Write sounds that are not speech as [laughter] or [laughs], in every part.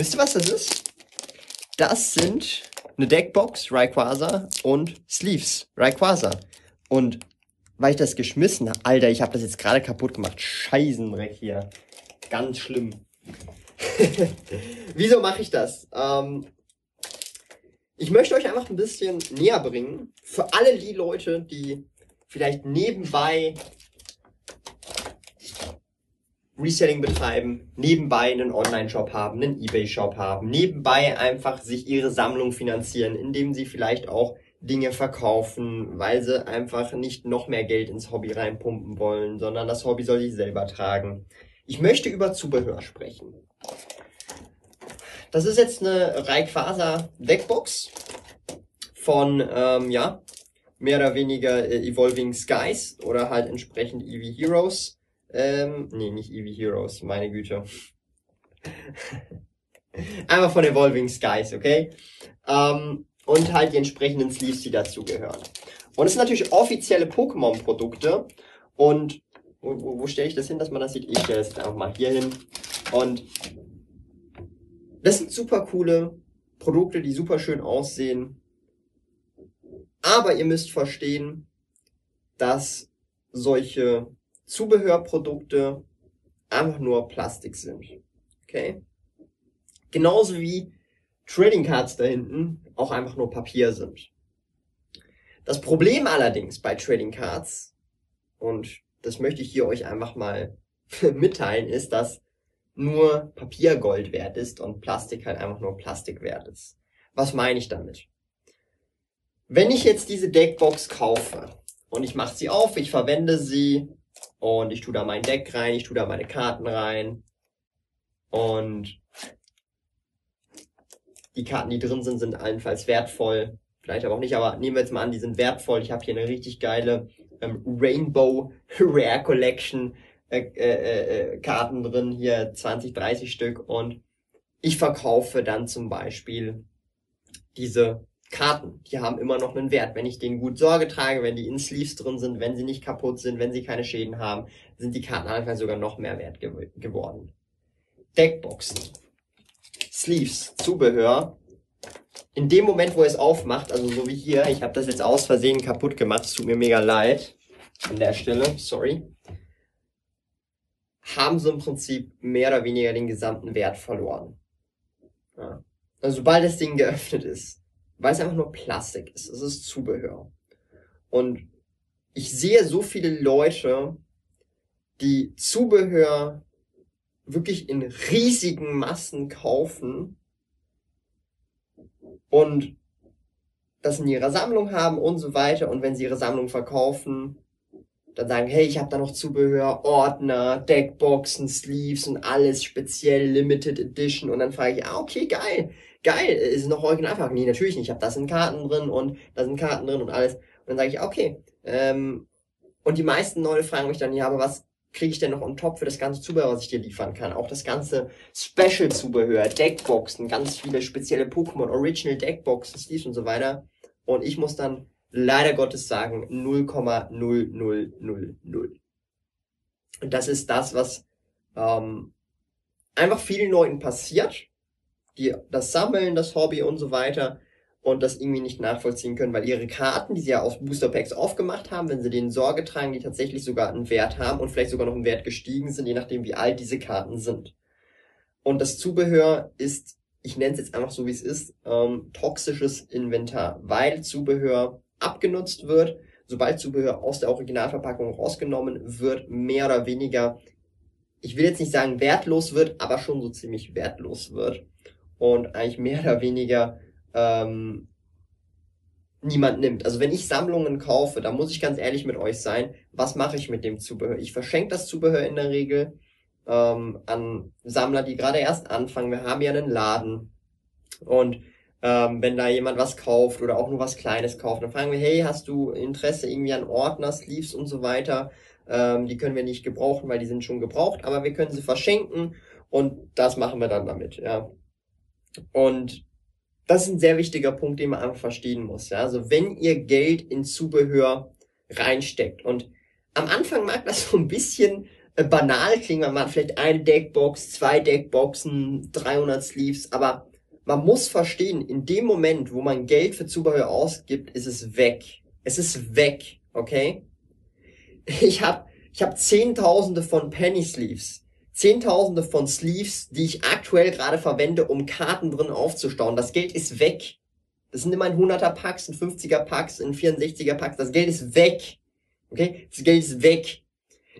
Wisst ihr, was das ist? Das sind eine Deckbox, Rayquaza und Sleeves, Rayquaza. Und weil ich das geschmissen habe, Alter, ich habe das jetzt gerade kaputt gemacht. Scheißendreck hier. Ganz schlimm. [laughs] Wieso mache ich das? Ähm, ich möchte euch einfach ein bisschen näher bringen. Für alle die Leute, die vielleicht nebenbei Reselling betreiben, nebenbei einen Online-Shop haben, einen Ebay-Shop haben, nebenbei einfach sich ihre Sammlung finanzieren, indem sie vielleicht auch Dinge verkaufen, weil sie einfach nicht noch mehr Geld ins Hobby reinpumpen wollen, sondern das Hobby soll sich selber tragen. Ich möchte über Zubehör sprechen. Das ist jetzt eine Rayquaza Deckbox von, ähm, ja, mehr oder weniger äh, Evolving Skies oder halt entsprechend Eevee Heroes. Ähm, nee, nicht Eevee Heroes, meine Güte. Einfach von Evolving Skies, okay? Ähm, und halt die entsprechenden Sleeves, die dazugehören. Und es sind natürlich offizielle Pokémon-Produkte. Und wo, wo, wo stelle ich das hin, dass man das sieht? Ich stelle jetzt einfach mal hier hin. Und das sind super coole Produkte, die super schön aussehen. Aber ihr müsst verstehen, dass solche Zubehörprodukte einfach nur Plastik sind. Okay? Genauso wie Trading Cards da hinten auch einfach nur Papier sind. Das Problem allerdings bei Trading Cards, und das möchte ich hier euch einfach mal [laughs] mitteilen, ist, dass nur Papier Gold wert ist und Plastik halt einfach nur Plastik wert ist. Was meine ich damit? Wenn ich jetzt diese Deckbox kaufe und ich mache sie auf, ich verwende sie und ich tue da mein Deck rein, ich tue da meine Karten rein. Und die Karten, die drin sind, sind allenfalls wertvoll. Vielleicht aber auch nicht, aber nehmen wir jetzt mal an, die sind wertvoll. Ich habe hier eine richtig geile ähm, Rainbow [laughs] Rare Collection äh, äh, äh, Karten drin, hier 20, 30 Stück. Und ich verkaufe dann zum Beispiel diese Karten, die haben immer noch einen Wert. Wenn ich denen gut Sorge trage, wenn die in Sleeves drin sind, wenn sie nicht kaputt sind, wenn sie keine Schäden haben, sind die Karten einfach sogar noch mehr wert ge geworden. Deckboxen, Sleeves, Zubehör. In dem Moment, wo ihr es aufmacht, also so wie hier, ich habe das jetzt aus Versehen kaputt gemacht, es tut mir mega leid an der Stelle, sorry, haben sie im Prinzip mehr oder weniger den gesamten Wert verloren. Ja. Also sobald das Ding geöffnet ist, weil es einfach nur Plastik ist. Es ist Zubehör. Und ich sehe so viele Leute, die Zubehör wirklich in riesigen Massen kaufen und das in ihrer Sammlung haben und so weiter. Und wenn sie ihre Sammlung verkaufen, dann sagen, hey, ich habe da noch Zubehör, Ordner, Deckboxen, Sleeves und alles speziell Limited Edition. Und dann frage ich, ah, okay, geil geil, ist noch Originalverpackung? Nee, natürlich nicht. Ich habe da sind Karten drin und da sind Karten drin und alles. Und dann sage ich, okay. Ähm, und die meisten Leute fragen mich dann, ja, aber was kriege ich denn noch on top für das ganze Zubehör, was ich dir liefern kann? Auch das ganze Special-Zubehör, Deckboxen, ganz viele spezielle Pokémon, Original Deckboxen, Sleeves und so weiter. Und ich muss dann leider Gottes sagen 0,0000. Und das ist das, was ähm, einfach vielen Leuten passiert die das sammeln, das Hobby und so weiter und das irgendwie nicht nachvollziehen können, weil ihre Karten, die sie ja aus Booster Packs aufgemacht haben, wenn sie denen Sorge tragen, die tatsächlich sogar einen Wert haben und vielleicht sogar noch einen Wert gestiegen sind, je nachdem wie alt diese Karten sind. Und das Zubehör ist, ich nenne es jetzt einfach so wie es ist, ähm, toxisches Inventar, weil Zubehör abgenutzt wird, sobald Zubehör aus der Originalverpackung rausgenommen wird, mehr oder weniger, ich will jetzt nicht sagen wertlos wird, aber schon so ziemlich wertlos wird und eigentlich mehr oder weniger ähm, niemand nimmt. Also wenn ich Sammlungen kaufe, da muss ich ganz ehrlich mit euch sein, was mache ich mit dem Zubehör? Ich verschenke das Zubehör in der Regel, ähm, an Sammler, die gerade erst anfangen. Wir haben ja einen Laden und ähm, wenn da jemand was kauft oder auch nur was Kleines kauft, dann fragen wir, hey, hast du Interesse irgendwie an Ordner, Sleeves und so weiter? Ähm, die können wir nicht gebrauchen, weil die sind schon gebraucht, aber wir können sie verschenken und das machen wir dann damit, ja. Und das ist ein sehr wichtiger Punkt, den man einfach verstehen muss, ja. Also wenn ihr Geld in Zubehör reinsteckt und am Anfang mag das [laughs] so ein bisschen äh, banal klingen, man macht vielleicht eine Deckbox, zwei Deckboxen, 300 Sleeves, aber man muss verstehen, in dem Moment, wo man Geld für Zubehör ausgibt, ist es weg. Es ist weg, okay? Ich habe ich hab Zehntausende von Penny Sleeves. Zehntausende von Sleeves, die ich aktuell gerade verwende, um Karten drin aufzustauen. Das Geld ist weg. Das sind immer ein 100er Packs, ein 50er Packs, ein 64er Packs. Das Geld ist weg. Okay? Das Geld ist weg.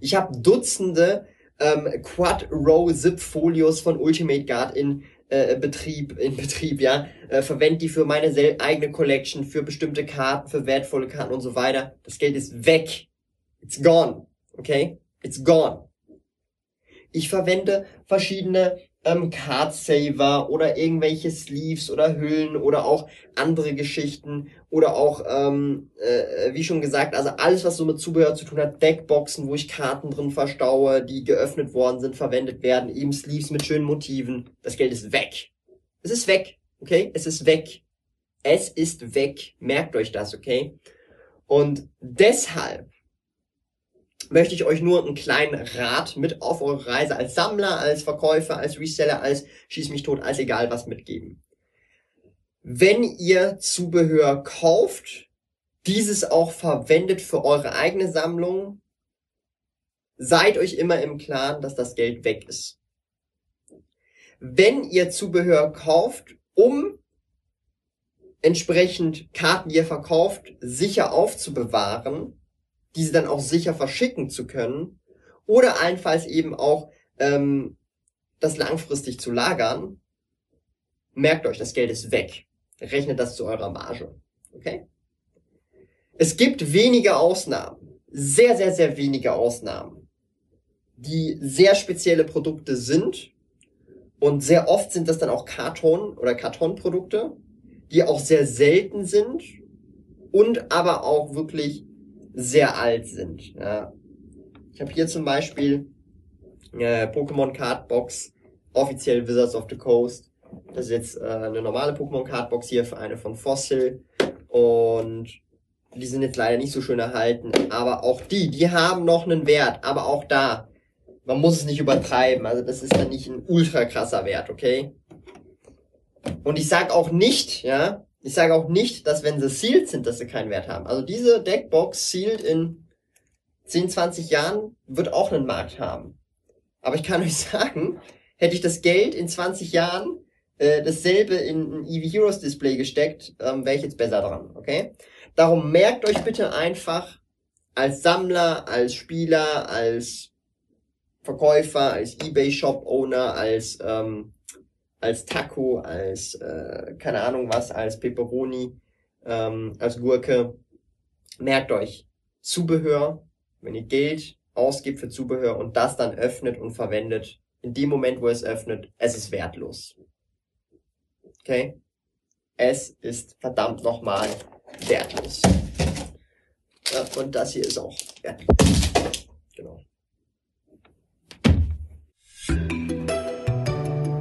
Ich habe Dutzende ähm, Quad-Row-Zip-Folios von Ultimate Guard in äh, Betrieb, in Betrieb, ja, äh, verwende die für meine eigene Collection, für bestimmte Karten, für wertvolle Karten und so weiter. Das Geld ist weg. It's gone. Okay? It's gone. Ich verwende verschiedene ähm, Card Saver oder irgendwelche Sleeves oder Hüllen oder auch andere Geschichten oder auch, ähm, äh, wie schon gesagt, also alles, was so mit Zubehör zu tun hat, Deckboxen, wo ich Karten drin verstaue, die geöffnet worden sind, verwendet werden, eben Sleeves mit schönen Motiven. Das Geld ist weg. Es ist weg, okay? Es ist weg. Es ist weg. Merkt euch das, okay? Und deshalb möchte ich euch nur einen kleinen Rat mit auf eure Reise als Sammler, als Verkäufer, als Reseller, als Schieß mich tot, als egal was mitgeben. Wenn ihr Zubehör kauft, dieses auch verwendet für eure eigene Sammlung, seid euch immer im Klaren, dass das Geld weg ist. Wenn ihr Zubehör kauft, um entsprechend Karten, die ihr verkauft, sicher aufzubewahren, diese dann auch sicher verschicken zu können oder allenfalls eben auch ähm, das langfristig zu lagern, merkt euch, das Geld ist weg. Rechnet das zu eurer Marge. Okay? Es gibt wenige Ausnahmen, sehr, sehr, sehr wenige Ausnahmen, die sehr spezielle Produkte sind und sehr oft sind das dann auch Karton- oder Kartonprodukte, die auch sehr selten sind und aber auch wirklich sehr alt sind. Ja. Ich habe hier zum Beispiel äh, Pokémon Card Box, offiziell Wizards of the Coast. Das ist jetzt äh, eine normale Pokémon Card Box hier für eine von Fossil. Und die sind jetzt leider nicht so schön erhalten. Aber auch die, die haben noch einen Wert. Aber auch da, man muss es nicht übertreiben. Also das ist dann nicht ein ultra krasser Wert, okay? Und ich sag auch nicht, ja, ich sage auch nicht, dass wenn sie sealed sind, dass sie keinen Wert haben. Also diese Deckbox sealed in 10, 20 Jahren wird auch einen Markt haben. Aber ich kann [laughs] euch sagen, hätte ich das Geld in 20 Jahren äh, dasselbe in ein EV Heroes Display gesteckt, ähm, wäre ich jetzt besser dran, okay? Darum merkt euch bitte einfach als Sammler, als Spieler, als Verkäufer, als eBay Shop Owner, als ähm, als Taco, als äh, keine Ahnung was, als Peperoni, ähm, als Gurke. Merkt euch, Zubehör, wenn ihr Geld ausgibt für Zubehör und das dann öffnet und verwendet, in dem Moment, wo es öffnet, es ist wertlos. Okay? Es ist verdammt nochmal wertlos. Und das hier ist auch wertlos. Genau.